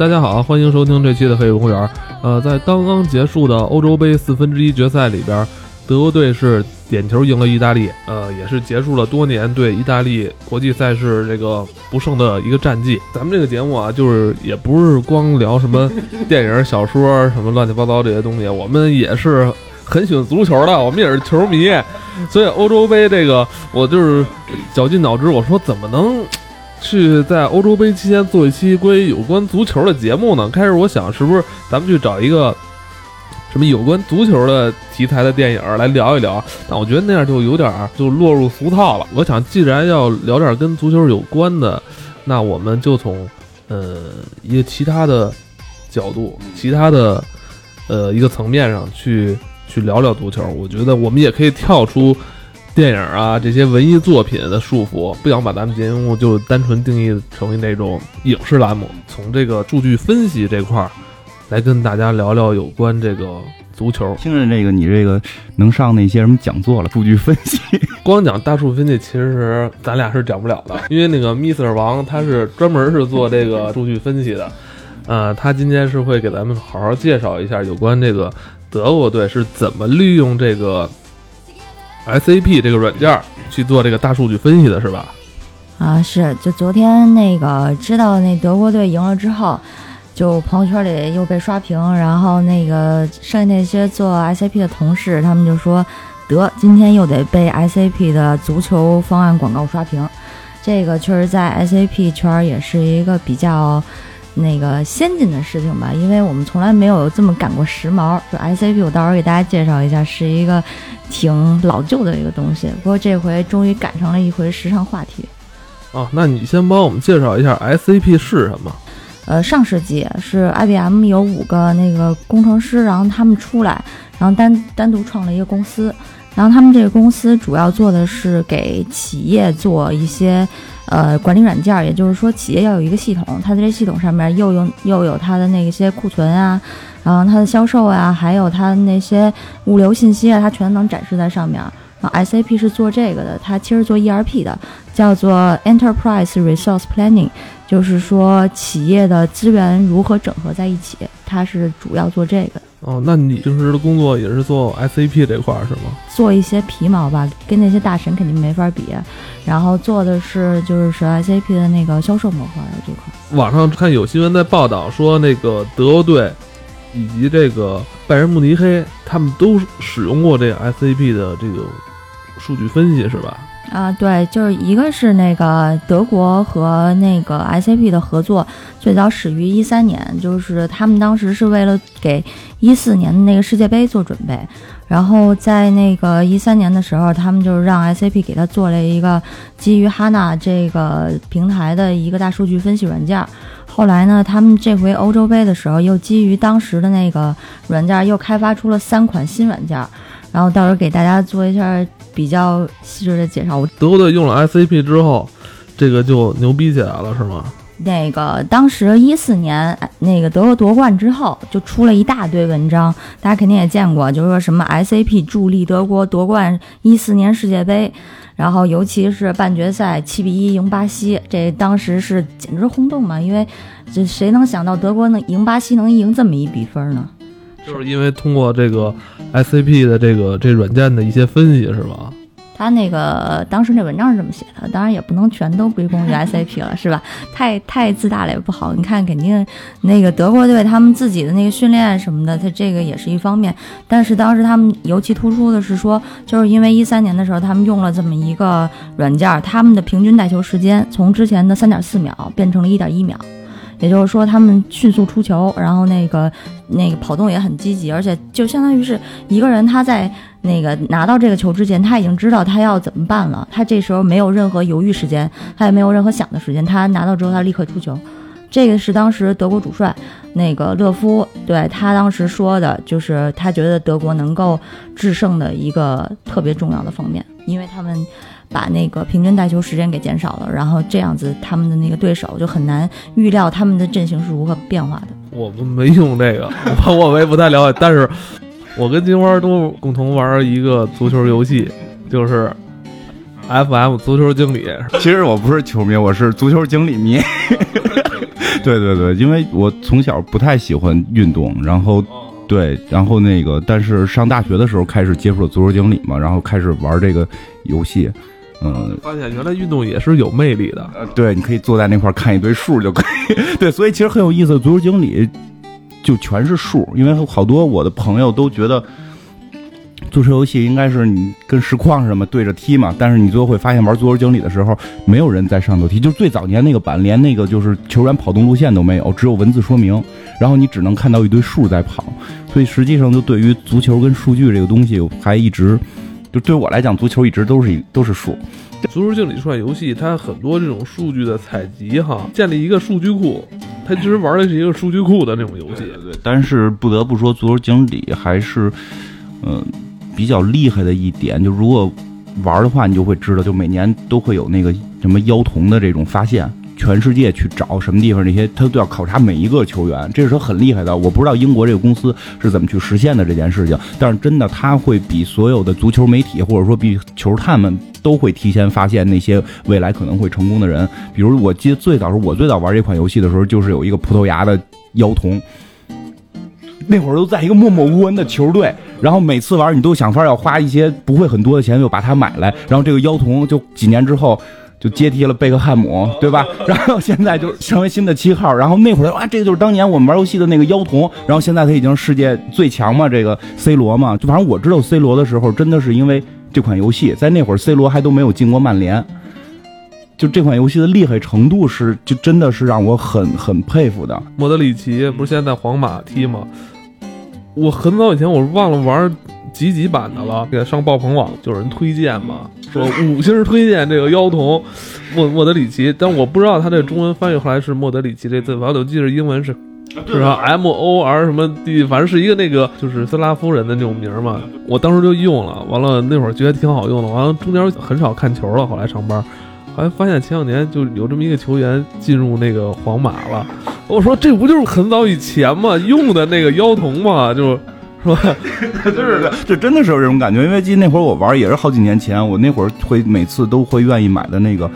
大家好，欢迎收听这期的黑公园。呃，在刚刚结束的欧洲杯四分之一决赛里边，德国队是点球赢了意大利，呃，也是结束了多年对意大利国际赛事这个不胜的一个战绩。咱们这个节目啊，就是也不是光聊什么电影、小说什么乱七八糟这些东西，我们也是很喜欢足球的，我们也是球迷。所以欧洲杯这个，我就是绞尽脑汁，我说怎么能。去在欧洲杯期间做一期关于有关足球的节目呢？开始我想是不是咱们去找一个什么有关足球的题材的电影来聊一聊？但我觉得那样就有点就落入俗套了。我想既然要聊点跟足球有关的，那我们就从呃一个其他的角度、其他的呃一个层面上去去聊聊足球。我觉得我们也可以跳出。电影啊，这些文艺作品的束缚，不想把咱们节目就单纯定义成为那种影视栏目。从这个数据分析这块儿，来跟大家聊聊有关这个足球。听着这个，你这个能上那些什么讲座了？数据分析，光讲大数据分析，其实咱俩是讲不了的，因为那个 Mr 王他是专门是做这个数据分析的，呃，他今天是会给咱们好好介绍一下有关这个德国队是怎么利用这个。SAP 这个软件去做这个大数据分析的是吧？啊，是，就昨天那个知道那德国队赢了之后，就朋友圈里又被刷屏，然后那个剩下那些做 SAP 的同事，他们就说得今天又得被 SAP 的足球方案广告刷屏，这个确实在 SAP 圈也是一个比较。那个先进的事情吧，因为我们从来没有这么赶过时髦。就 SAP，我到时候给大家介绍一下，是一个挺老旧的一个东西。不过这回终于赶上了一回时尚话题。哦，那你先帮我们介绍一下 SAP 是什么？呃，上世纪是 IBM 有五个那个工程师，然后他们出来，然后单单独创了一个公司。然后他们这个公司主要做的是给企业做一些。呃，管理软件，也就是说，企业要有一个系统，它在这系统上面又有又有它的那些库存啊，然后它的销售啊，还有它的那些物流信息啊，它全能展示在上面。然后 SAP 是做这个的，它其实做 ERP 的，叫做 Enterprise Resource Planning，就是说企业的资源如何整合在一起，它是主要做这个。哦，那你平时的工作也是做 SAP 这块是吗？做一些皮毛吧，跟那些大神肯定没法比。然后做的是就是是 SAP 的那个销售模块的这块。网上看有新闻在报道说，那个德国队以及这个拜仁慕尼黑，他们都使用过这个 SAP 的这个数据分析，是吧？啊，对，就是一个是那个德国和那个 SAP 的合作，最早始于一三年，就是他们当时是为了给一四年的那个世界杯做准备，然后在那个一三年的时候，他们就是让 SAP 给他做了一个基于哈娜这个平台的一个大数据分析软件。后来呢，他们这回欧洲杯的时候，又基于当时的那个软件，又开发出了三款新软件，然后到时候给大家做一下。比较细致的介绍，我德国队用了 SAP 之后，这个就牛逼起来了，是吗？那个当时一四年那个德国夺冠之后，就出了一大堆文章，大家肯定也见过，就是说什么 SAP 助力德国夺冠一四年世界杯，然后尤其是半决赛七比一赢巴西，这当时是简直轰动嘛，因为这谁能想到德国能赢巴西，能赢这么一比分呢？就是因为通过这个 SAP 的这个这软件的一些分析，是吧？他那个当时那文章是这么写的，当然也不能全都归功于 SAP 了，是吧？太太自大了也不好。你看，肯定那个德国队他们自己的那个训练什么的，他这个也是一方面。但是当时他们尤其突出的是说，就是因为一三年的时候他们用了这么一个软件，他们的平均带球时间从之前的三点四秒变成了一点一秒。也就是说，他们迅速出球，然后那个那个跑动也很积极，而且就相当于是一个人他在那个拿到这个球之前，他已经知道他要怎么办了，他这时候没有任何犹豫时间，他也没有任何想的时间，他拿到之后他立刻出球。这个是当时德国主帅那个勒夫对他当时说的，就是他觉得德国能够制胜的一个特别重要的方面，因为他们。把那个平均带球时间给减少了，然后这样子他们的那个对手就很难预料他们的阵型是如何变化的。我们没用这个，我我也不太了解，但是我跟金花都共同玩一个足球游戏，就是 FM 足球经理。其实我不是球迷，我是足球经理迷。对对对，因为我从小不太喜欢运动，然后对，然后那个，但是上大学的时候开始接触了足球经理嘛，然后开始玩这个游戏，嗯，发现原来运动也是有魅力的。呃，对，你可以坐在那块儿看一堆数就可以。对，所以其实很有意思，足球经理就全是数，因为好多我的朋友都觉得。足球游戏应该是你跟实况什么，对着踢嘛。但是你最后会发现，玩足球经理的时候，没有人在上头踢，就是最早年那个版，连那个就是球员跑动路线都没有，只有文字说明，然后你只能看到一堆数在跑。所以实际上，就对于足球跟数据这个东西，还一直就对我来讲，足球一直都是一都是数。足球经理这款游戏，它很多这种数据的采集哈，建立一个数据库，它其实玩的是一个数据库的那种游戏。对，但是不得不说，足球经理还是，嗯。比较厉害的一点，就如果玩的话，你就会知道，就每年都会有那个什么妖童的这种发现，全世界去找什么地方这些，他都要考察每一个球员，这是很厉害的。我不知道英国这个公司是怎么去实现的这件事情，但是真的他会比所有的足球媒体或者说比球探们都会提前发现那些未来可能会成功的人。比如我记得最早时候，我最早玩这款游戏的时候，就是有一个葡萄牙的妖童。那会儿都在一个默默无闻的球队，然后每次玩你都想法要花一些不会很多的钱就把它买来，然后这个妖童就几年之后就接替了贝克汉姆，对吧？然后现在就成为新的七号，然后那会儿啊，这个就是当年我们玩游戏的那个妖童，然后现在他已经世界最强嘛，这个 C 罗嘛，就反正我知道 C 罗的时候，真的是因为这款游戏，在那会儿 C 罗还都没有进过曼联，就这款游戏的厉害程度是，就真的是让我很很佩服的。莫德里奇不是现在在皇马踢吗？我很早以前我忘了玩几几版的了，给他上爆棚网就有人推荐嘛，说五星推荐这个妖童莫莫德里奇，但我不知道他这中文翻译后来是莫德里奇这字，反正我记得英文是是吧？M O R 什么 D，反正是一个那个就是斯拉夫人的那种名嘛，我当时就用了，完了那会儿觉得挺好用的，完了中间很少看球了，后来上班。后来发现前两年就有这么一个球员进入那个皇马了，我说这不就是很早以前嘛用的那个妖童嘛，就 是吧？对对对，这真的是有这种感觉。因为记得那会儿我玩也是好几年前，我那会儿会每次都会愿意买的那个，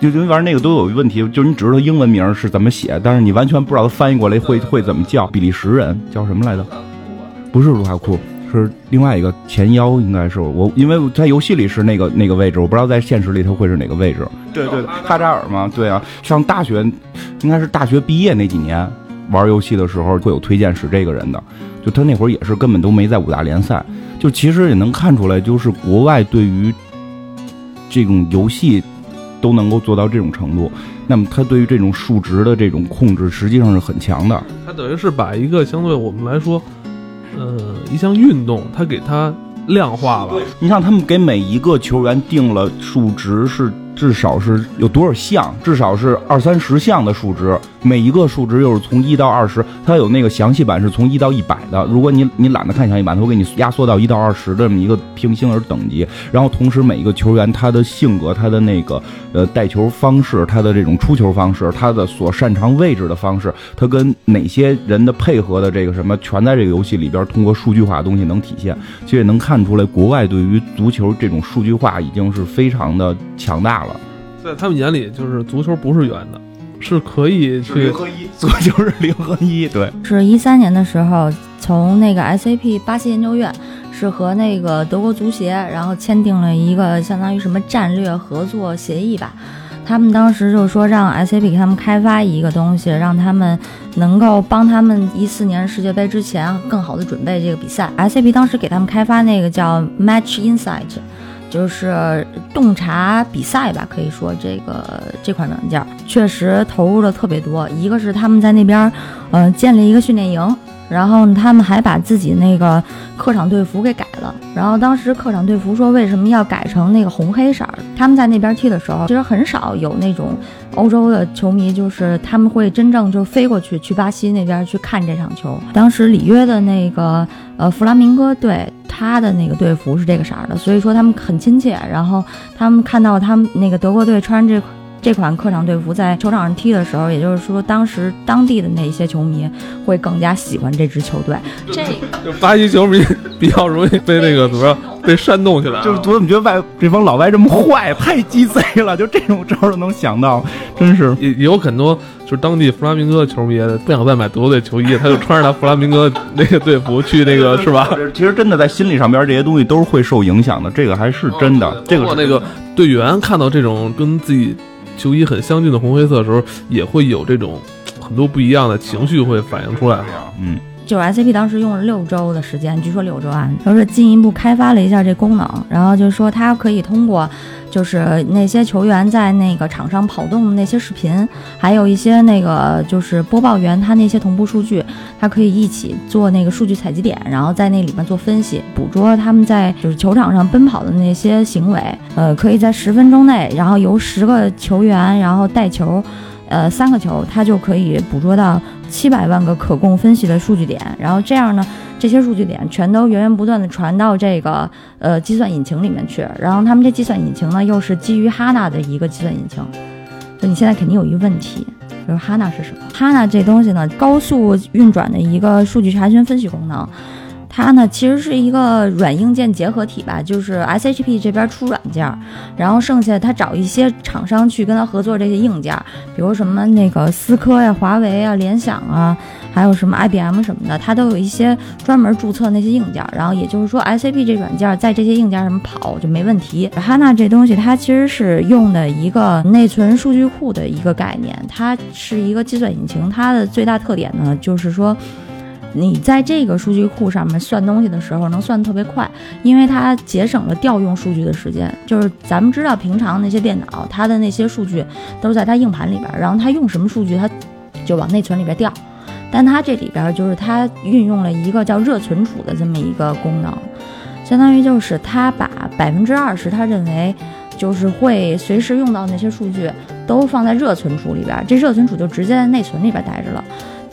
就因为玩那个都有问题，就是你只知道英文名是怎么写，但是你完全不知道它翻译过来会会怎么叫。比利时人叫什么来着？不是卢卡库。是另外一个前腰，应该是我，因为在游戏里是那个那个位置，我不知道在现实里他会是哪个位置。对对，哈扎尔嘛，对啊，上大学应该是大学毕业那几年玩游戏的时候会有推荐使这个人的，就他那会儿也是根本都没在五大联赛，就其实也能看出来，就是国外对于这种游戏都能够做到这种程度，那么他对于这种数值的这种控制实际上是很强的。他等于是把一个相对我们来说。呃，一项运动，他给它量化了。你像他们给每一个球员定了数值是。至少是有多少项？至少是二三十项的数值，每一个数值又是从一到二十，它有那个详细版是从一到一百的。如果你你懒得看详细版，它会给你压缩到一到二十这么一个平行而等级。然后同时每一个球员他的性格、他的那个呃带球方式、他的这种出球方式、他的所擅长位置的方式，他跟哪些人的配合的这个什么，全在这个游戏里边通过数据化的东西能体现。其实也能看出来，国外对于足球这种数据化已经是非常的强大。在他们眼里，就是足球不是圆的，是可以去零和一，足球是零和一。对，是一三年的时候，从那个 SAP 巴西研究院是和那个德国足协，然后签订了一个相当于什么战略合作协议吧。他们当时就说让 SAP 给他们开发一个东西，让他们能够帮他们一四年世界杯之前更好的准备这个比赛。SAP 当时给他们开发那个叫 Match Insight。就是洞察比赛吧，可以说这个这款软件确实投入了特别多。一个是他们在那边，嗯，建立一个训练营。然后他们还把自己那个客场队服给改然后当时客场队服说为什么要改成那个红黑色？他们在那边踢的时候，其实很少有那种欧洲的球迷，就是他们会真正就飞过去去巴西那边去看这场球。当时里约的那个呃弗拉明戈队，他的那个队服是这个色的，所以说他们很亲切。然后他们看到他们那个德国队穿这。这款客场队服在球场上踢的时候，也就是说，当时当地的那些球迷会更加喜欢这支球队。这就巴西球迷 比较容易被那个怎么着被煽动起来了。就是我怎么觉得外这帮老外这么坏，太鸡贼了，就这种招儿都能想到，真是。也也有很多就是当地弗拉明戈球迷不想再买德国队球衣，他就穿着他弗拉明戈那个队服去那个是吧？其实真的在心理上边这些东西都是会受影响的，这个还是真的。这个那个队员看到这种跟自己球衣很相近的红黑色的时候，也会有这种很多不一样的情绪会反映出来。嗯，就是 SCP 当时用了六周的时间，据说六周啊，说是进一步开发了一下这功能，然后就说它可以通过，就是那些球员在那个场上跑动的那些视频，还有一些那个就是播报员他那些同步数据，它可以一起做那个数据采集点，然后在那里面做分析，捕捉他们在就是球场上奔跑的那些行为，呃，可以在十分钟内，然后由十个球员然后带球。呃，三个球，它就可以捕捉到七百万个可供分析的数据点，然后这样呢，这些数据点全都源源不断的传到这个呃计算引擎里面去，然后他们这计算引擎呢，又是基于哈娜的一个计算引擎，就你现在肯定有一个问题，就是哈娜是什么？哈娜这东西呢，高速运转的一个数据查询分析功能。它呢，其实是一个软硬件结合体吧，就是 SHP 这边出软件，然后剩下它找一些厂商去跟它合作这些硬件，比如什么那个思科呀、华为啊、联想啊，还有什么 IBM 什么的，它都有一些专门注册那些硬件。然后也就是说，SCP 这软件在这些硬件上跑就没问题。哈娜这东西它其实是用的一个内存数据库的一个概念，它是一个计算引擎，它的最大特点呢就是说。你在这个数据库上面算东西的时候，能算得特别快，因为它节省了调用数据的时间。就是咱们知道，平常那些电脑，它的那些数据都是在它硬盘里边，然后它用什么数据，它就往内存里边调。但它这里边就是它运用了一个叫热存储的这么一个功能，相当于就是它把百分之二十，它认为就是会随时用到那些数据，都放在热存储里边。这热存储就直接在内存里边待着了。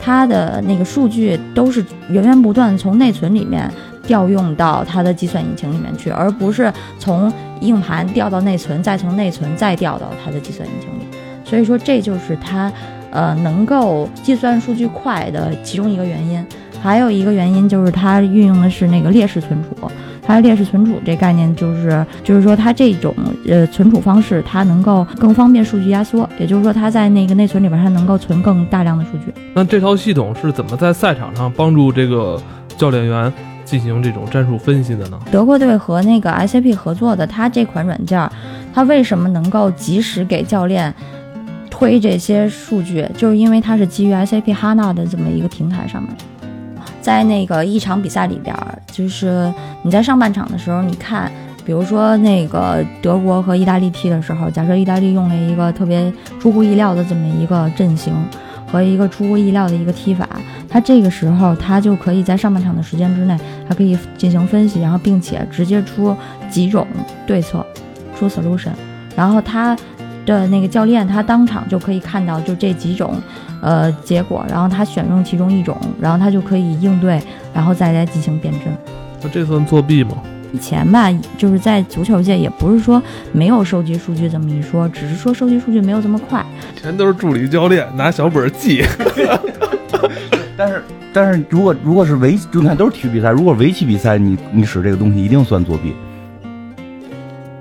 它的那个数据都是源源不断从内存里面调用到它的计算引擎里面去，而不是从硬盘调到内存，再从内存再调到它的计算引擎里。所以说，这就是它呃能够计算数据快的其中一个原因。还有一个原因就是它运用的是那个列式存储。它列式存储这概念就是，就是说它这种呃存储方式，它能够更方便数据压缩，也就是说它在那个内存里边，它能够存更大量的数据。那这套系统是怎么在赛场上帮助这个教练员进行这种战术分析的呢？德国队和那个 SAP 合作的，它这款软件，它为什么能够及时给教练推这些数据？就是因为它是基于 SAP HANA 的这么一个平台上面。在那个一场比赛里边，就是你在上半场的时候，你看，比如说那个德国和意大利踢的时候，假设意大利用了一个特别出乎意料的这么一个阵型和一个出乎意料的一个踢法，他这个时候他就可以在上半场的时间之内，他可以进行分析，然后并且直接出几种对策，出 solution，然后他的那个教练他当场就可以看到就这几种。呃，结果，然后他选中其中一种，然后他就可以应对，然后再来进行辩证。那这算作弊吗？以前吧，就是在足球界，也不是说没有收集数据这么一说，只是说收集数据没有这么快。全都是助理教练拿小本记。但是，但是如果如果是围，你看都是体育比赛，如果围棋比赛，你你使这个东西一定算作弊。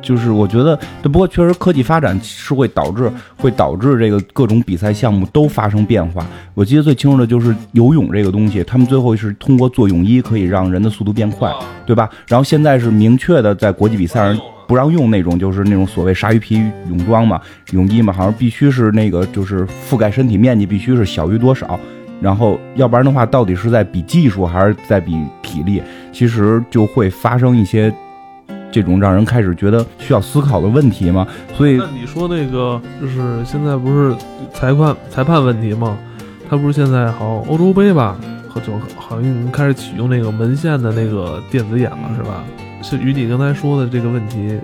就是我觉得，不过确实科技发展是会导致会导致这个各种比赛项目都发生变化。我记得最清楚的就是游泳这个东西，他们最后是通过做泳衣可以让人的速度变快，对吧？然后现在是明确的在国际比赛上不让用那种就是那种所谓鲨鱼皮泳装嘛，泳衣嘛，好像必须是那个就是覆盖身体面积必须是小于多少，然后要不然的话，到底是在比技术还是在比体力？其实就会发生一些。这种让人开始觉得需要思考的问题吗？所以，那你说那个就是现在不是裁判裁判问题吗？他不是现在好欧洲杯吧？就好像开始启用那个门线的那个电子眼了，是吧？是与你刚才说的这个问题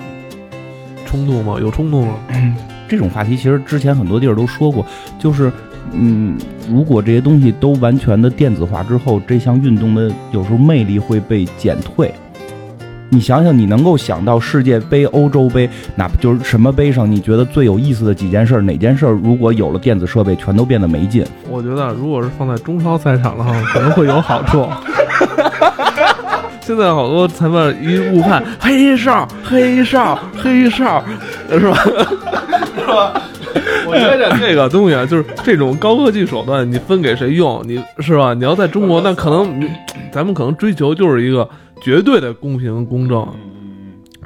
冲突吗？有冲突吗？这种话题其实之前很多地儿都说过，就是嗯，如果这些东西都完全的电子化之后，这项运动的有时候魅力会被减退。你想想，你能够想到世界杯、欧洲杯，哪怕就是什么杯上，你觉得最有意思的几件事，哪件事如果有了电子设备，全都变得没劲？我觉得，如果是放在中超赛场的话，可能会有好处。现在好多裁判一误判，黑哨，黑哨，黑哨，是吧？是吧？我觉得这个东西啊，就是这种高科技手段，你分给谁用，你是吧？你要在中国，那可能咱们可能追求就是一个绝对的公平公正，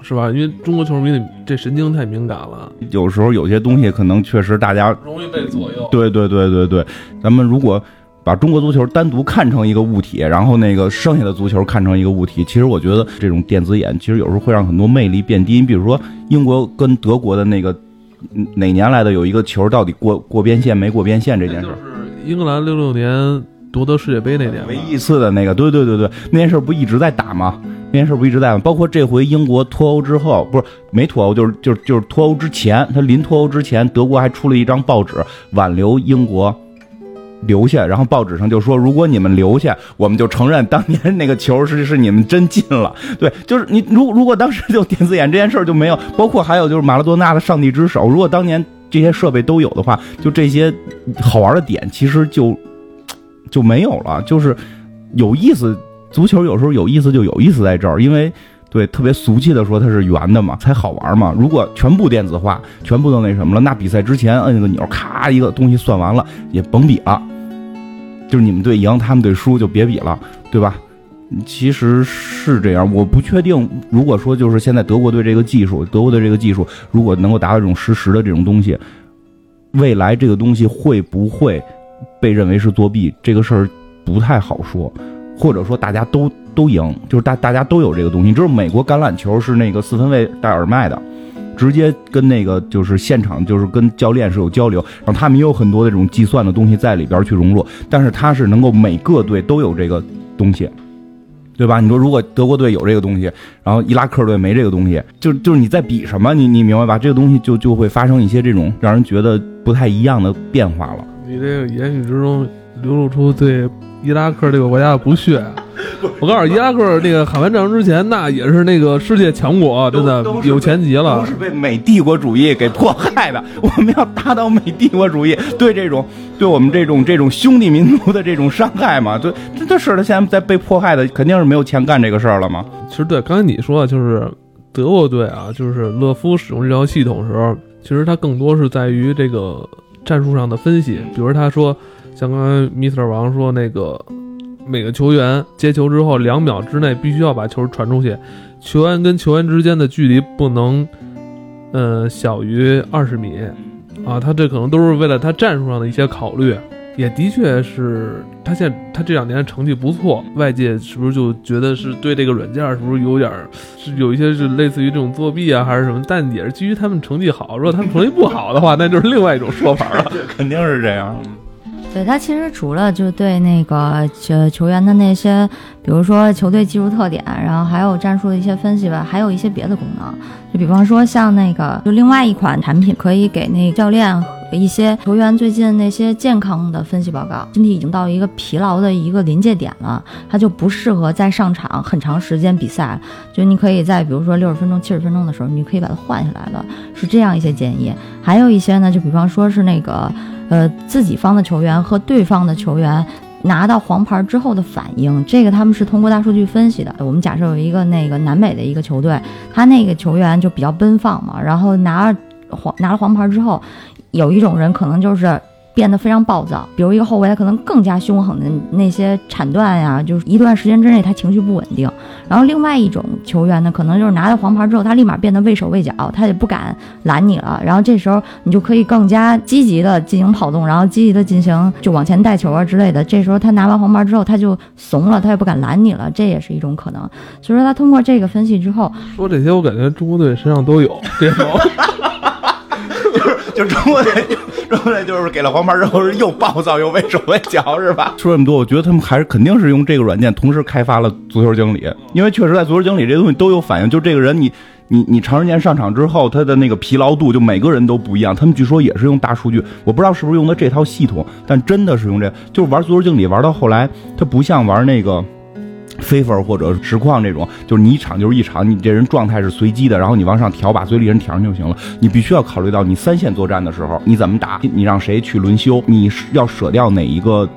是吧？因为中国球迷这神经太敏感了，有时候有些东西可能确实大家容易被左右。对对对对对，咱们如果把中国足球单独看成一个物体，然后那个剩下的足球看成一个物体，其实我觉得这种电子眼其实有时候会让很多魅力变低。你比如说英国跟德国的那个嗯哪年来的有一个球到底过过边线没过边线这件事儿，就是英格兰六六年夺得世界杯那年吧，唯一一次的那个，对对对对，那件事不一直在打吗？那件事不一直在吗？包括这回英国脱欧之后，不是没脱欧，就是就是就是脱欧之前，他临脱欧之前，德国还出了一张报纸挽留英国留下，然后报纸上就说，如果你们留下，我们就承认当年那个球是是你们真进了。对，就是你如 如果当时就电子眼这件事就没有，包括还有就是马拉多纳的上帝之手，如果当年这些设备都有的话，就这些好玩的点其实就就没有了，就是有意思。足球有时候有意思就有意思在这儿，因为对特别俗气的说它是圆的嘛，才好玩嘛。如果全部电子化，全部都那什么了，那比赛之前摁个钮，咔一个东西算完了，也甭比了。就是你们队赢，他们队输就别比了，对吧？其实是这样，我不确定。如果说就是现在德国队这个技术，德国队这个技术如果能够达到这种实时的这种东西，未来这个东西会不会被认为是作弊？这个事儿不太好说。或者说大家都都赢，就是大大家都有这个东西。你知道美国橄榄球是那个四分卫戴耳麦的，直接跟那个就是现场就是跟教练是有交流，然后他们也有很多的这种计算的东西在里边去融入。但是他是能够每个队都有这个东西，对吧？你说如果德国队有这个东西，然后伊拉克队没这个东西，就就是你在比什么？你你明白吧？这个东西就就会发生一些这种让人觉得不太一样的变化了。你这个言语之中流露出对伊拉克这个国家的不屑。我告诉你，伊拉克那个海湾战争之前，那也是那个世界强国，真的有钱极了都。是被美帝国主义给迫害的。我们要打倒美帝国主义，对这种对我们这种这种兄弟民族的这种伤害嘛？对，这这是他现在在被迫害的，肯定是没有钱干这个事儿了嘛？其实对，刚才你说的就是德国队啊，就是勒夫使用这套系统的时候，其实他更多是在于这个战术上的分析。比如他说，像刚才 Mr. 王说那个，每个球员接球之后两秒之内必须要把球传出去，球员跟球员之间的距离不能，呃，小于二十米。啊，他这可能都是为了他战术上的一些考虑，也的确是他现在他这两年成绩不错，外界是不是就觉得是对这个软件是不是有点儿是有一些是类似于这种作弊啊，还是什么？但也是基于他们成绩好，如果他们成绩不好的话，那就是另外一种说法了。肯定是这样。对他其实除了就对那个球球员的那些，比如说球队技术特点，然后还有战术的一些分析吧，还有一些别的功能。就比方说像那个，就另外一款产品可以给那教练和一些球员最近那些健康的分析报告。身体已经到一个疲劳的一个临界点了，他就不适合再上场很长时间比赛。就你可以在比如说六十分钟、七十分钟的时候，你就可以把它换下来了，是这样一些建议。还有一些呢，就比方说是那个。呃，自己方的球员和对方的球员拿到黄牌之后的反应，这个他们是通过大数据分析的。我们假设有一个那个南美的一个球队，他那个球员就比较奔放嘛，然后拿黄拿了黄牌之后，有一种人可能就是。变得非常暴躁，比如一个后卫，他可能更加凶狠的那些铲断呀，就是一段时间之内他情绪不稳定。然后另外一种球员呢，可能就是拿到黄牌之后，他立马变得畏手畏脚，他也不敢拦你了。然后这时候你就可以更加积极的进行跑动，然后积极的进行就往前带球啊之类的。这时候他拿完黄牌之后，他就怂了，他也不敢拦你了，这也是一种可能。所以说他通过这个分析之后，说这些，我感觉中国队身上都有这种。就中国队，中国队就是给了黄牌之后是又暴躁又畏手畏脚，是吧？说这么多，我觉得他们还是肯定是用这个软件同时开发了足球经理，因为确实在足球经理这东西都有反应。就这个人，你你你长时间上场之后，他的那个疲劳度，就每个人都不一样。他们据说也是用大数据，我不知道是不是用的这套系统，但真的是用这，就是玩足球经理玩到后来，他不像玩那个。飞分或者实况这种，就是你一场就是一场，你这人状态是随机的，然后你往上调，把最厉害人调上就行了。你必须要考虑到你三线作战的时候你怎么打，你让谁去轮休，你要舍掉哪一个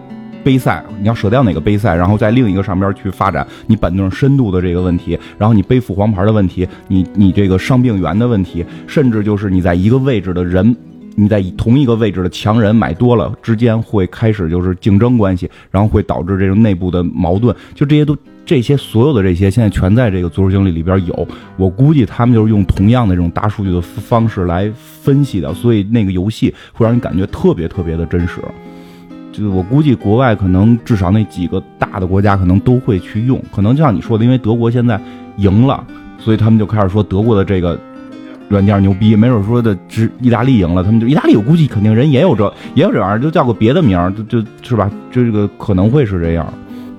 杯赛，你要舍掉哪个杯赛，然后在另一个上边去发展你板凳深度的这个问题，然后你背负黄牌的问题，你你这个伤病员的问题，甚至就是你在一个位置的人，你在同一个位置的强人买多了之间会开始就是竞争关系，然后会导致这种内部的矛盾，就这些都这些所有的这些现在全在这个足球经理里边有，我估计他们就是用同样的这种大数据的方式来分析的，所以那个游戏会让你感觉特别特别的真实。就我估计，国外可能至少那几个大的国家可能都会去用，可能就像你说的，因为德国现在赢了，所以他们就开始说德国的这个软件牛逼。没准说的只意大利赢了，他们就意大利，我估计肯定人也有这也有这玩意儿，就叫个别的名儿，就就是吧，就这个可能会是这样。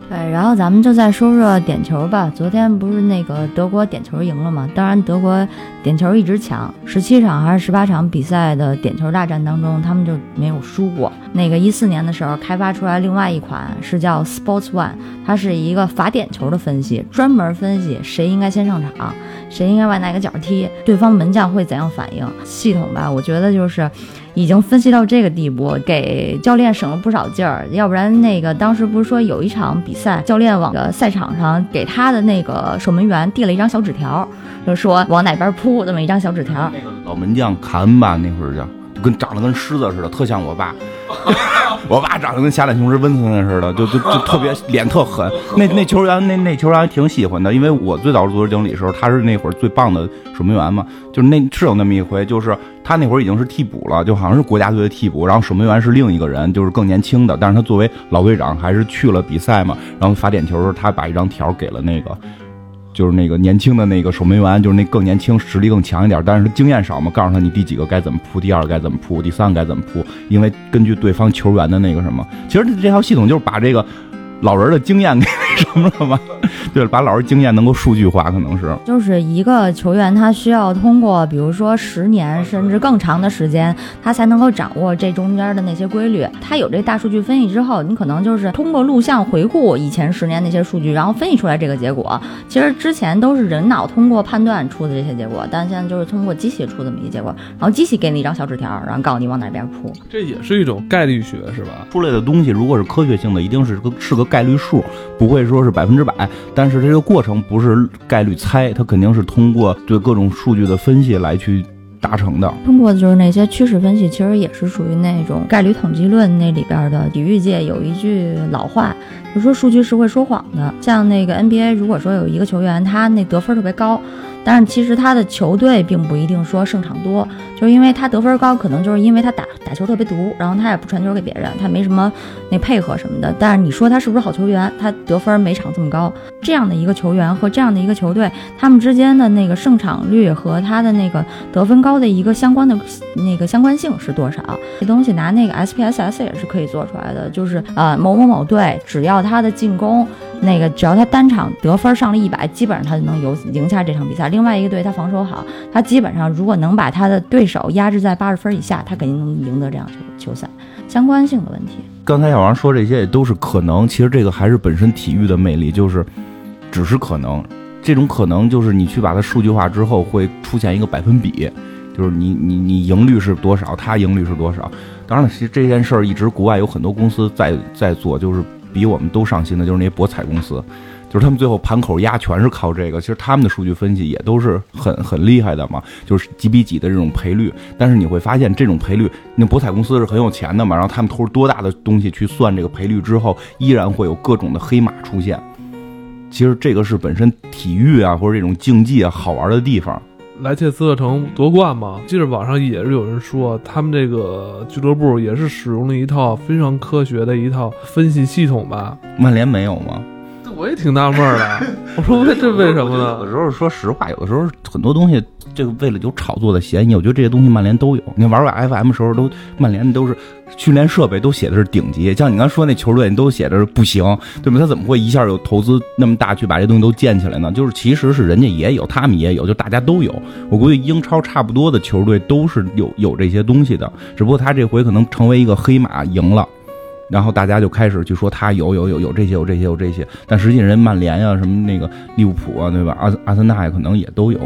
对，然后咱们就再说说点球吧。昨天不是那个德国点球赢了吗？当然，德国点球一直强，十七场还是十八场比赛的点球大战当中，他们就没有输过。那个一四年的时候开发出来另外一款是叫 Sports One，它是一个罚点球的分析，专门分析谁应该先上场，谁应该往哪个角踢，对方门将会怎样反应。系统吧，我觉得就是。已经分析到这个地步，给教练省了不少劲儿。要不然，那个当时不是说有一场比赛，教练往个赛场上给他的那个守门员递了一张小纸条，就说往哪边扑，这么一张小纸条。那个老门将卡恩吧，那会儿叫，跟长得跟狮子似的，特像我爸。我爸长得跟侠胆雄狮温森似的，就就就特别脸特狠。那那球员那那球员还挺喜欢的，因为我最早是足球经理的时候，他是那会儿最棒的守门员嘛。就是那是有那么一回，就是他那会儿已经是替补了，就好像是国家队的替补，然后守门员是另一个人，就是更年轻的。但是他作为老队长，还是去了比赛嘛。然后罚点球的时候，他把一张条给了那个。就是那个年轻的那个守门员，就是那更年轻、实力更强一点，但是经验少嘛。告诉他你第几个该怎么扑，第二该怎么扑，第三该怎么扑，因为根据对方球员的那个什么，其实这套系统就是把这个。老人的经验给 什么了吗？对，把老师经验能够数据化，可能是就是一个球员，他需要通过比如说十年甚至更长的时间，他才能够掌握这中间的那些规律。他有这大数据分析之后，你可能就是通过录像回顾以前十年那些数据，然后分析出来这个结果。其实之前都是人脑通过判断出的这些结果，但现在就是通过机器出这么一结果，然后机器给你一张小纸条，然后告诉你往哪边扑。这也是一种概率学，是吧？出来的东西如果是科学性的，一定是个是个。概率数不会说是百分之百，但是这个过程不是概率猜，它肯定是通过对各种数据的分析来去达成的。通过就是那些趋势分析，其实也是属于那种概率统计论那里边的。体育界有一句老话，就说数据是会说谎的。像那个 NBA，如果说有一个球员他那得分特别高。但是其实他的球队并不一定说胜场多，就是因为他得分高，可能就是因为他打打球特别毒，然后他也不传球给别人，他没什么那配合什么的。但是你说他是不是好球员？他得分每场这么高，这样的一个球员和这样的一个球队，他们之间的那个胜场率和他的那个得分高的一个相关的那个相关性是多少？这东西拿那个 SPSS 也是可以做出来的，就是呃某某某队只要他的进攻。那个只要他单场得分上了一百，基本上他就能赢赢下这场比赛。另外一个队他防守好，他基本上如果能把他的对手压制在八十分以下，他肯定能赢得这场球球赛。相关性的问题。刚才小王说这些也都是可能，其实这个还是本身体育的魅力，就是只是可能。这种可能就是你去把它数据化之后，会出现一个百分比，就是你你你赢率是多少，他赢率是多少。当然了，其实这件事儿一直国外有很多公司在在做，就是。比我们都上心的就是那些博彩公司，就是他们最后盘口压全是靠这个。其实他们的数据分析也都是很很厉害的嘛，就是几比几的这种赔率。但是你会发现，这种赔率，那博彩公司是很有钱的嘛，然后他们投入多大的东西去算这个赔率之后，依然会有各种的黑马出现。其实这个是本身体育啊或者这种竞技啊好玩的地方。莱切斯特城夺冠嘛，记得网上也是有人说，他们这个俱乐部也是使用了一套非常科学的一套分析系统吧？曼联没有吗？这我也挺纳闷的。我说为这为什么呢？有的时候说实话，有的时候很多东西。这个为了有炒作的嫌疑，我觉得这些东西曼联都有。你玩玩 FM 时候，都曼联都是训练设备都写的是顶级，像你刚说那球队，你都写的是不行，对吧？他怎么会一下有投资那么大去把这东西都建起来呢？就是其实是人家也有，他们也有，就大家都有。我估计英超差不多的球队都是有有这些东西的，只不过他这回可能成为一个黑马赢了，然后大家就开始去说他有有有有这些有这些有这些，但实际人曼联啊什么那个利物浦啊，对吧？阿阿森纳可能也都有。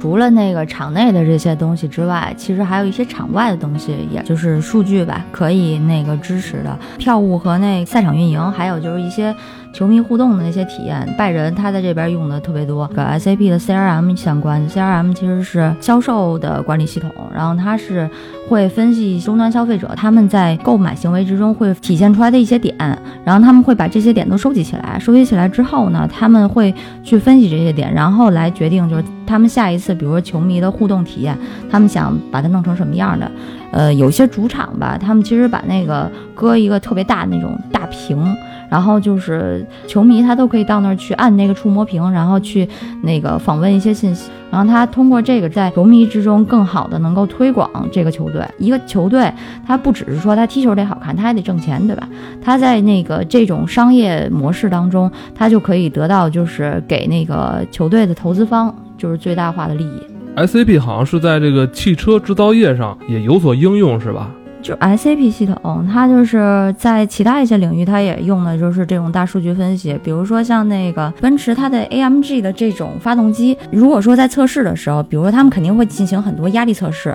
除了那个场内的这些东西之外，其实还有一些场外的东西，也就是数据吧，可以那个支持的票务和那赛场运营，还有就是一些。球迷互动的那些体验，拜仁他在这边用的特别多，跟 SAP 的 CRM 相关。CRM 其实是销售的管理系统，然后它是会分析终端消费者他们在购买行为之中会体现出来的一些点，然后他们会把这些点都收集起来。收集起来之后呢，他们会去分析这些点，然后来决定就是他们下一次，比如说球迷的互动体验，他们想把它弄成什么样的。呃，有些主场吧，他们其实把那个搁一个特别大那种大屏。然后就是球迷，他都可以到那儿去按那个触摸屏，然后去那个访问一些信息。然后他通过这个，在球迷之中更好的能够推广这个球队。一个球队，他不只是说他踢球得好看，他还得挣钱，对吧？他在那个这种商业模式当中，他就可以得到就是给那个球队的投资方就是最大化的利益。SAP 好像是在这个汽车制造业上也有所应用，是吧？就 SAP 系统，它就是在其他一些领域，它也用的就是这种大数据分析。比如说像那个奔驰，它的 AMG 的这种发动机，如果说在测试的时候，比如说他们肯定会进行很多压力测试。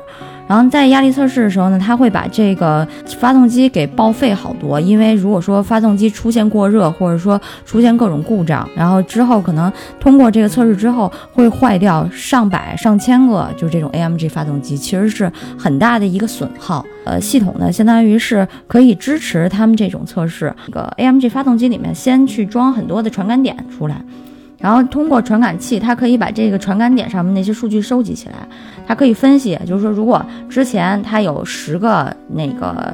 然后在压力测试的时候呢，他会把这个发动机给报废好多，因为如果说发动机出现过热，或者说出现各种故障，然后之后可能通过这个测试之后会坏掉上百上千个，就这种 AMG 发动机，其实是很大的一个损耗。呃，系统呢，相当于是可以支持他们这种测试。这个 AMG 发动机里面先去装很多的传感点出来。然后通过传感器，它可以把这个传感点上面那些数据收集起来，它可以分析，就是说，如果之前它有十个那个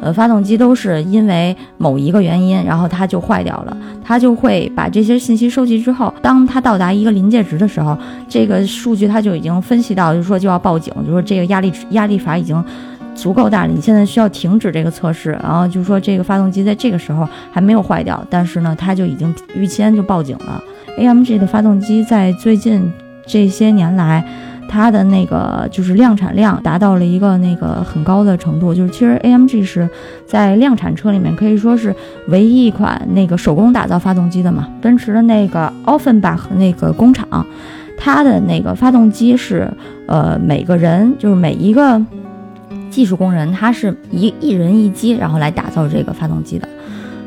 呃发动机都是因为某一个原因，然后它就坏掉了，它就会把这些信息收集之后，当它到达一个临界值的时候，这个数据它就已经分析到，就是说就要报警，就是说这个压力压力阀已经足够大了，你现在需要停止这个测试，然后就是说这个发动机在这个时候还没有坏掉，但是呢，它就已经预先就报警了。AMG 的发动机在最近这些年来，它的那个就是量产量达到了一个那个很高的程度。就是其实 AMG 是在量产车里面可以说是唯一一款那个手工打造发动机的嘛。奔驰的那个 Offenbach 那个工厂，它的那个发动机是呃每个人就是每一个技术工人，他是一一人一机，然后来打造这个发动机的。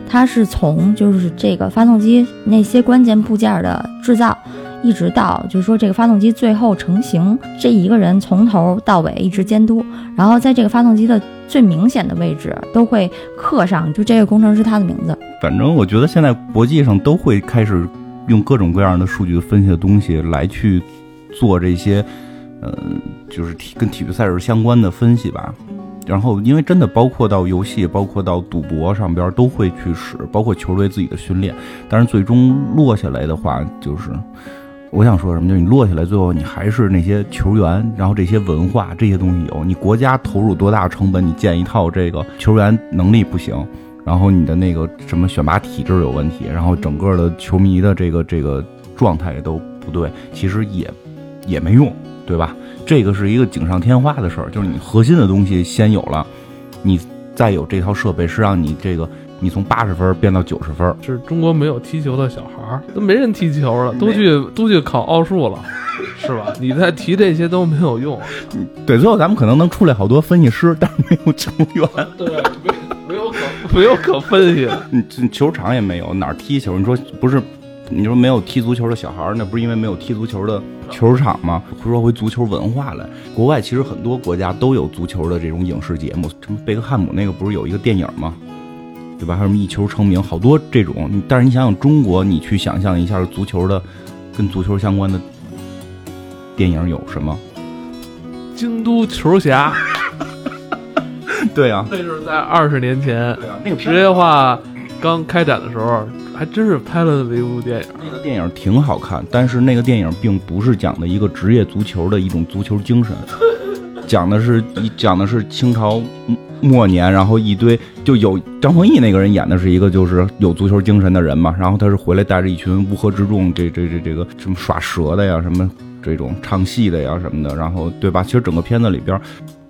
它是从就是这个发动机那些关键部件的制造，一直到就是说这个发动机最后成型，这一个人从头到尾一直监督，然后在这个发动机的最明显的位置都会刻上就这个工程师他的名字。反正我觉得现在国际上都会开始用各种各样的数据分析的东西来去做这些，呃，就是体跟体育赛事相关的分析吧。然后，因为真的包括到游戏，包括到赌博上边都会去使，包括球队自己的训练。但是最终落下来的话，就是我想说什么，就是你落下来，最后你还是那些球员，然后这些文化这些东西有。你国家投入多大成本，你建一套这个球员能力不行，然后你的那个什么选拔体制有问题，然后整个的球迷的这个这个状态也都不对，其实也也没用，对吧？这个是一个锦上添花的事儿，就是你核心的东西先有了，你再有这套设备是让你这个你从八十分变到九十分。是中国没有踢球的小孩儿，都没人踢球了，都去都去考奥数了，是吧？你再提这些都没有用。对，最后咱们可能能出来好多分析师，但是没有球员。对，没没有可没有可分析。你球场也没有，哪儿踢球？你说不是？你说没有踢足球的小孩儿，那不是因为没有踢足球的球场吗？说回足球文化来，国外其实很多国家都有足球的这种影视节目，什么贝克汉姆那个不是有一个电影吗？对吧？还有什么一球成名，好多这种。但是你想想中国，你去想象一下足球的，跟足球相关的电影有什么？京都球侠。对啊，那就是在二十年前，那个职业化刚开展的时候。还真是拍了这么一部电影，那个电影挺好看，但是那个电影并不是讲的一个职业足球的一种足球精神，讲的是一讲的是清朝末年，然后一堆就有张丰毅那个人演的是一个就是有足球精神的人嘛，然后他是回来带着一群乌合之众，这这这这个什么耍蛇的呀，什么这种唱戏的呀什么的，然后对吧？其实整个片子里边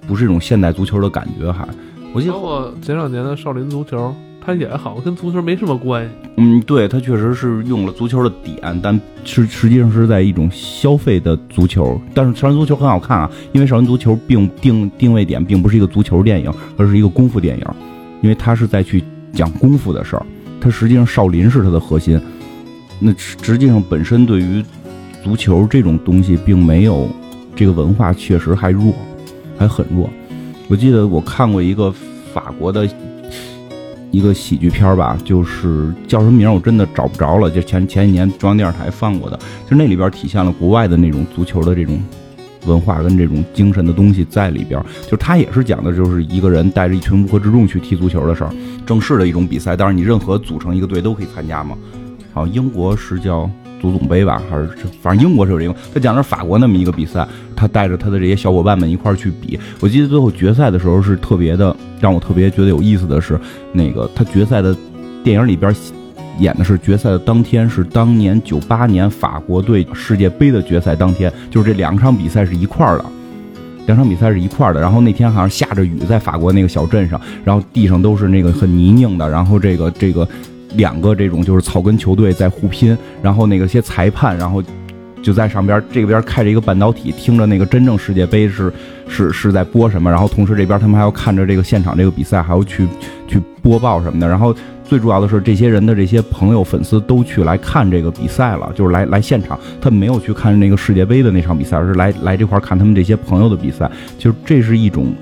不是一种现代足球的感觉，还我记得包括前两年的少林足球。看起来好像跟足球没什么关系。嗯，对，它确实是用了足球的点，但是实际上是在一种消费的足球。但是少林足球很好看啊，因为少林足球并定定位点并不是一个足球电影，而是一个功夫电影，因为它是在去讲功夫的事儿。它实际上少林是它的核心，那实际上本身对于足球这种东西并没有这个文化，确实还弱，还很弱。我记得我看过一个法国的一个喜剧片吧，就是叫什么名我真的找不着了，就前前几年中央电视台放过的，就那里边体现了国外的那种足球的这种文化跟这种精神的东西在里边。就他也是讲的，就是一个人带着一群乌合之众去踢足球的事儿，正式的一种比赛。但是，你任何组成一个队都可以参加嘛。好英国是叫。足总杯吧，还是反正英国是有这个。他讲的是法国那么一个比赛，他带着他的这些小伙伴们一块儿去比。我记得最后决赛的时候是特别的，让我特别觉得有意思的是，那个他决赛的电影里边演的是决赛的当天是当年九八年法国队世界杯的决赛当天，就是这两场比赛是一块儿的，两场比赛是一块儿的。然后那天好像下着雨，在法国那个小镇上，然后地上都是那个很泥泞的，然后这个这个。两个这种就是草根球队在互拼，然后那个些裁判，然后就在上边这边开着一个半导体，听着那个真正世界杯是是是在播什么，然后同时这边他们还要看着这个现场这个比赛，还要去去播报什么的。然后最主要的是，这些人的这些朋友粉丝都去来看这个比赛了，就是来来现场，他没有去看那个世界杯的那场比赛，而是来来这块看他们这些朋友的比赛，就是这是一种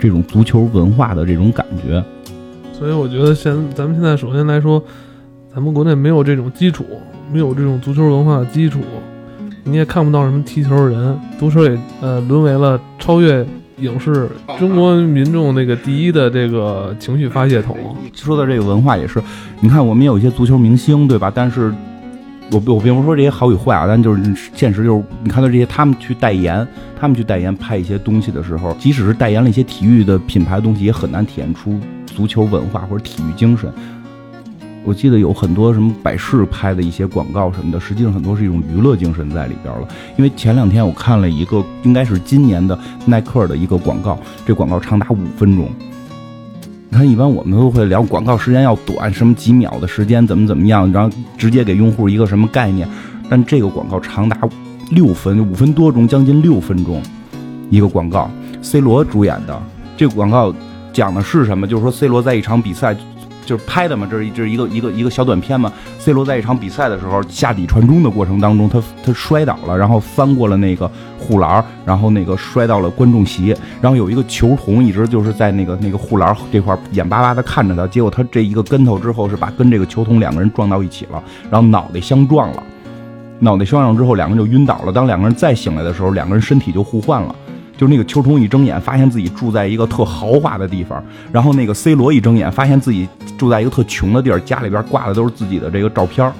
这种足球文化的这种感觉。所以我觉得现咱们现在首先来说，咱们国内没有这种基础，没有这种足球文化的基础，你也看不到什么踢球的人，足球也呃沦为了超越影视中国民众那个第一的这个情绪发泄筒。说到这个文化也是，你看我们有一些足球明星，对吧？但是我我并不是说这些好与坏啊，但就是现实就是，你看到这些他们去代言，他们去代言拍一些东西的时候，即使是代言了一些体育的品牌东西，也很难体现出。足球文化或者体育精神，我记得有很多什么百事拍的一些广告什么的，实际上很多是一种娱乐精神在里边了。因为前两天我看了一个，应该是今年的耐克的一个广告，这广告长达五分钟。你看，一般我们都会聊广告时间要短，什么几秒的时间怎么怎么样，然后直接给用户一个什么概念。但这个广告长达六分，五分多钟，将近六分钟，一个广告，C 罗主演的这个广告。讲的是什么？就是说，C 罗在一场比赛，就是拍的嘛，这是一这是一个一个一个小短片嘛。C 罗在一场比赛的时候下底传中的过程当中，他他摔倒了，然后翻过了那个护栏，然后那个摔到了观众席，然后有一个球童一直就是在那个那个护栏这块眼巴巴的看着他，结果他这一个跟头之后是把跟这个球童两个人撞到一起了，然后脑袋相撞了，脑袋相撞之后两个人就晕倒了。当两个人再醒来的时候，两个人身体就互换了。就那个球童一睁眼，发现自己住在一个特豪华的地方，然后那个 C 罗一睁眼，发现自己住在一个特穷的地儿，家里边挂的都是自己的这个照片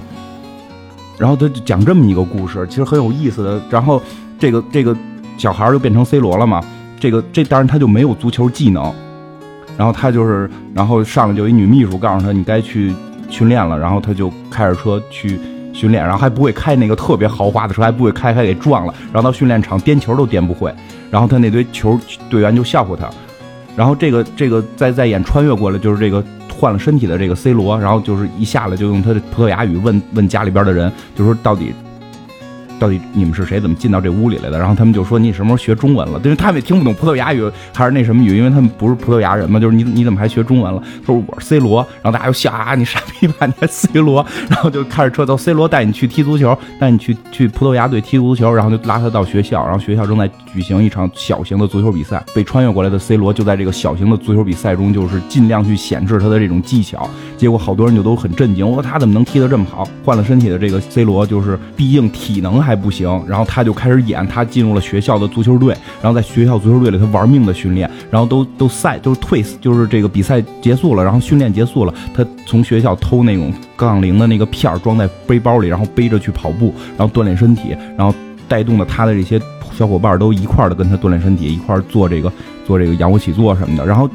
然后他就讲这么一个故事，其实很有意思的。然后这个这个小孩就变成 C 罗了嘛，这个这当然他就没有足球技能，然后他就是，然后上来就一女秘书告诉他你该去训练了，然后他就开着车去。训练，然后还不会开那个特别豪华的车，还不会开，还给撞了。然后到训练场颠球都颠不会，然后他那堆球队员就笑话他。然后这个这个再再演穿越过来，就是这个换了身体的这个 C 罗，然后就是一下来就用他的葡萄牙语问问家里边的人，就说到底。到底你们是谁？怎么进到这屋里来的？然后他们就说你什么时候学中文了？因为他们也听不懂葡萄牙语还是那什么语，因为他们不是葡萄牙人嘛。就是你你怎么还学中文了？他说我是 C 罗，然后大家就笑啊，你傻逼吧，你还 C 罗？然后就开着车走，C 罗带你去踢足球，带你去去葡萄牙队踢足球，然后就拉他到学校，然后学校正在举行一场小型的足球比赛。被穿越过来的 C 罗就在这个小型的足球比赛中，就是尽量去显示他的这种技巧。结果好多人就都很震惊，我说他怎么能踢得这么好？换了身体的这个 C 罗就是毕竟体能。还不行，然后他就开始演，他进入了学校的足球队，然后在学校足球队里，他玩命的训练，然后都都赛都是退，就是这个比赛结束了，然后训练结束了，他从学校偷那种杠铃的那个片儿装在背包里，然后背着去跑步，然后锻炼身体，然后带动了他的这些小伙伴都一块儿的跟他锻炼身体，一块儿做这个做这个仰卧起坐什么的，然后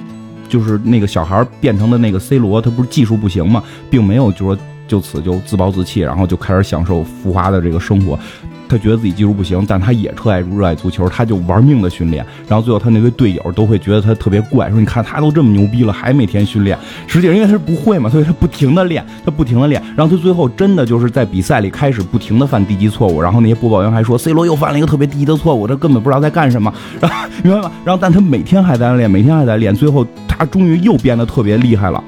就是那个小孩变成的那个 C 罗，他不是技术不行嘛，并没有就说。就此就自暴自弃，然后就开始享受浮华的这个生活。他觉得自己技术不行，但他也特爱热爱足球，他就玩命的训练。然后最后他那堆队友都会觉得他特别怪，说你看他都这么牛逼了，还每天训练。实际上因为他是不会嘛，所以他不停的练，他不停的练。然后他最后真的就是在比赛里开始不停的犯低级错误。然后那些播报员还说 C 罗又犯了一个特别低级的错误，他根本不知道在干什么。然后明白吗？然后但他每天还在练，每天还在练，最后他终于又变得特别厉害了。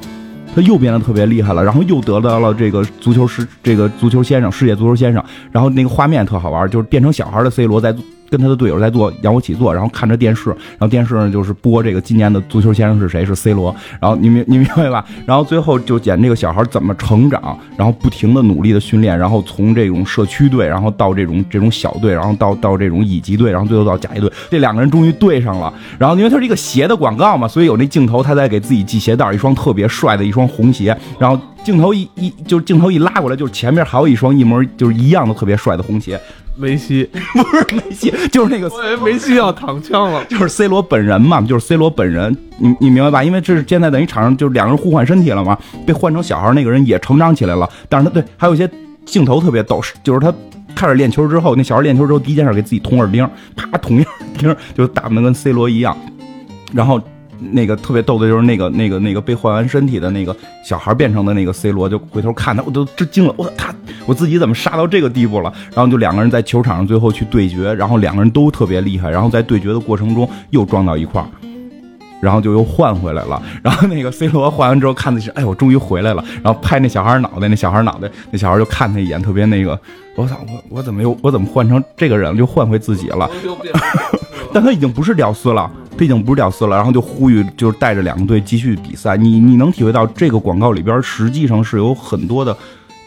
他又变得特别厉害了，然后又得到了这个足球师这个足球先生，世界足球先生。然后那个画面特好玩，就是变成小孩的 C 罗在。跟他的队友在做仰卧起坐，然后看着电视，然后电视上就是播这个今年的足球先生是谁？是 C 罗。然后你明你明白吧？然后最后就演这个小孩怎么成长，然后不停的努力的训练，然后从这种社区队，然后到这种这种小队，然后到到这种乙级队，然后最后到甲级队，这两个人终于对上了。然后因为他是一个鞋的广告嘛，所以有那镜头他在给自己系鞋带，一双特别帅的一双红鞋。然后镜头一一就是镜头一拉过来，就是前面还有一双一模就是一样的特别帅的红鞋。梅西 不是梅西，就是那个我以为梅西要躺枪了，就是 C 罗本人嘛，就是 C 罗本人，你你明白吧？因为这是现在等于场上就是两个人互换身体了嘛，被换成小孩那个人也成长起来了，但是他对还有一些镜头特别逗，就是他开始练球之后，那小孩练球之后第一件事给自己捅耳钉，啪捅一耳钉，就打的跟 C 罗一样，然后。那个特别逗的就是那个那个那个被换完身体的那个小孩变成的那个 C 罗，就回头看他，我都震惊了，我他我自己怎么杀到这个地步了？然后就两个人在球场上最后去对决，然后两个人都特别厉害，然后在对决的过程中又撞到一块儿，然后就又换回来了。然后那个 C 罗换完之后看的是，哎，我终于回来了。然后拍那小孩脑袋，那小孩脑袋，那小孩就看他一眼，特别那个，我操，我我怎么又我怎么换成这个人，就换回自己了？但他已经不是屌丝了。毕竟不是屌丝了，然后就呼吁，就是带着两个队继续比赛。你你能体会到这个广告里边实际上是有很多的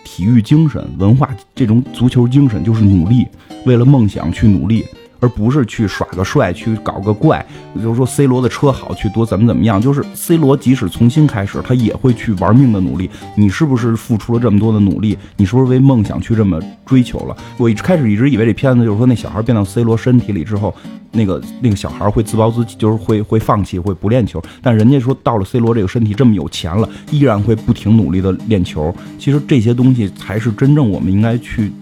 体育精神、文化这种足球精神，就是努力，为了梦想去努力。而不是去耍个帅，去搞个怪，就是说 C 罗的车好，去多怎么怎么样。就是 C 罗即使重新开始，他也会去玩命的努力。你是不是付出了这么多的努力？你是不是为梦想去这么追求了？我一开始一直以为这片子就是说那小孩变到 C 罗身体里之后，那个那个小孩会自暴自弃，就是会会放弃，会不练球。但人家说到了 C 罗这个身体这么有钱了，依然会不停努力的练球。其实这些东西才是真正我们应该去。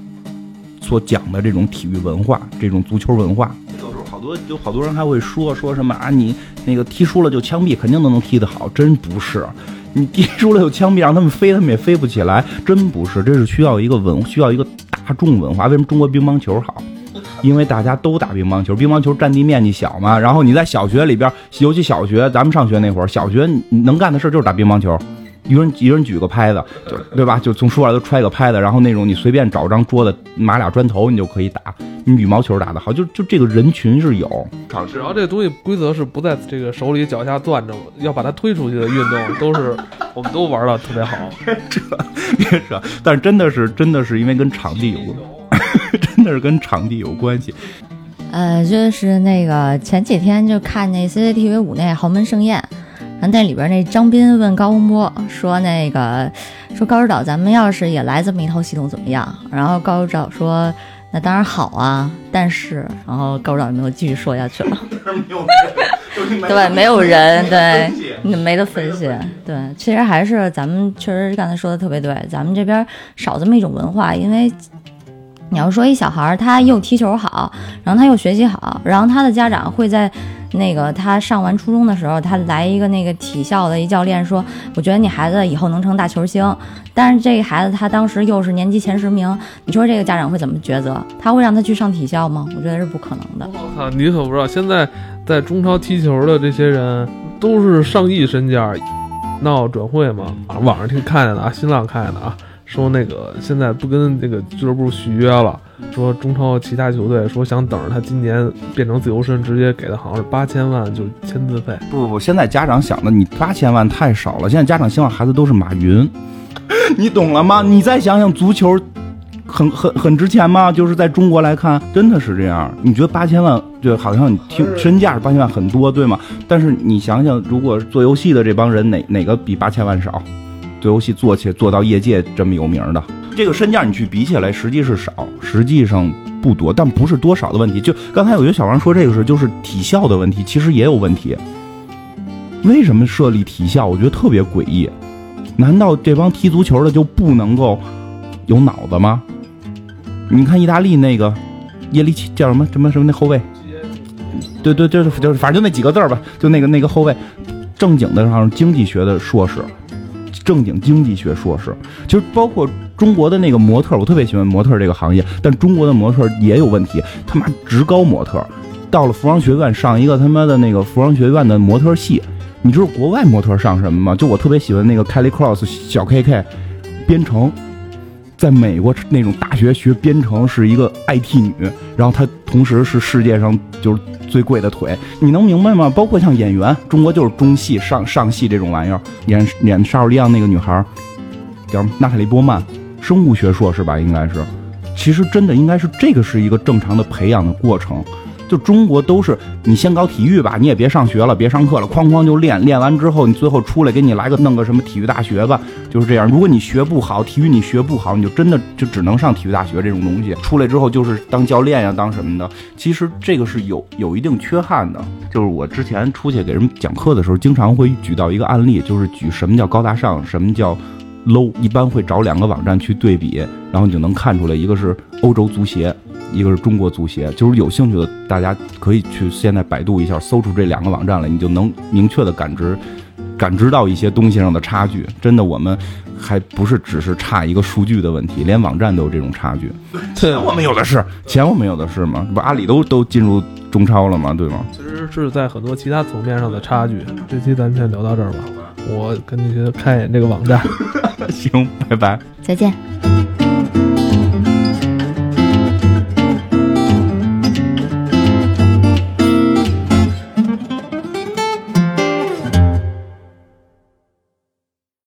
所讲的这种体育文化，这种足球文化，有时候好多有好多人还会说说什么啊，你那个踢输了就枪毙，肯定都能踢得好，真不是。你踢输了就枪毙，让他们飞，他们也飞不起来，真不是。这是需要一个文，需要一个大众文化。为什么中国乒乓球好？因为大家都打乒乓球，乒乓球占地面积小嘛。然后你在小学里边，尤其小学，咱们上学那会儿，小学能干的事就是打乒乓球。一个人一个人举个拍子，就对吧？就从书包里头揣个拍子，然后那种你随便找张桌子，码俩砖头，你就可以打。你羽毛球打得好，就就这个人群是有。只要这东西规则是不在这个手里脚下攥着，要把它推出去的运动，都是我们都玩的特别好。这别扯，但是真的是真的是因为跟场地有关，真的是跟场地有关系。呃，就是那个前几天就看那 CCTV 五那豪门盛宴。那里边那张斌问高洪波说：“那个说高指导，咱们要是也来这么一套系统怎么样？”然后高指导说：“那当然好啊，但是……然后高指导没有继续说下去了。对，没有人，对，没得分析。对，其实还是咱们确实刚才说的特别对，咱们这边少这么一种文化，因为你要说一小孩儿他又踢球好，然后他又学习好，然后他的家长会在。”那个他上完初中的时候，他来一个那个体校的一教练说：“我觉得你孩子以后能成大球星。”但是这个孩子他当时又是年级前十名，你说这个家长会怎么抉择？他会让他去上体校吗？我觉得是不可能的。我靠，你可不知道，现在在中超踢球的这些人都是上亿身价，闹转会嘛？网上听看见的啊，新浪看见的啊。说那个现在不跟那个俱乐部续约了，说中超其他球队说想等着他今年变成自由身，直接给他好像是八千万就签字费。不不不，现在家长想的你八千万太少了，现在家长希望孩子都是马云，你懂了吗？你再想想足球，很很很值钱吗？就是在中国来看，真的是这样。你觉得八千万就好像你听身价是八千万很多对吗？但是你想想，如果做游戏的这帮人哪哪个比八千万少？做游戏做起做到业界这么有名的，这个身价你去比起来，实际是少，实际上不多，但不是多少的问题。就刚才有一个小王说这个是就是体校的问题，其实也有问题。为什么设立体校？我觉得特别诡异。难道这帮踢足球的就不能够有脑子吗？你看意大利那个耶利奇叫什么什么什么那后卫，对对，就是就是反正就那几个字吧，就那个那个后卫，正经的上经济学的硕士，正经经济学硕士，其实包括中国的那个模特，我特别喜欢模特这个行业，但中国的模特也有问题，他妈职高模特，到了服装学院上一个他妈的那个服装学院的模特系，你知道国外模特上什么吗？就我特别喜欢那个 Kelly Cross 小 KK，编程。在美国那种大学学编程是一个 IT 女，然后她同时是世界上就是最贵的腿，你能明白吗？包括像演员，中国就是中戏上上戏这种玩意儿，演演莎士利亚那个女孩叫娜塔莉波曼，生物学硕士吧，应该是。其实真的应该是这个是一个正常的培养的过程。就中国都是你先搞体育吧，你也别上学了，别上课了，哐哐就练，练完之后你最后出来给你来个弄个什么体育大学吧，就是这样。如果你学不好体育，你学不好，你就真的就只能上体育大学这种东西。出来之后就是当教练呀，当什么的。其实这个是有有一定缺憾的。就是我之前出去给人讲课的时候，经常会举到一个案例，就是举什么叫高大上，什么叫 low，一般会找两个网站去对比，然后你就能看出来，一个是欧洲足协。一个是中国足协，就是有兴趣的大家可以去现在百度一下，搜出这两个网站来，你就能明确的感知，感知到一些东西上的差距。真的，我们还不是只是差一个数据的问题，连网站都有这种差距。钱我们有的是，钱我们有的是吗？不，阿里都都进入中超了吗？对吗？其实是在很多其他层面上的差距。这期咱们先聊到这儿吧。我跟那些看一眼这个网站。行，拜拜，再见。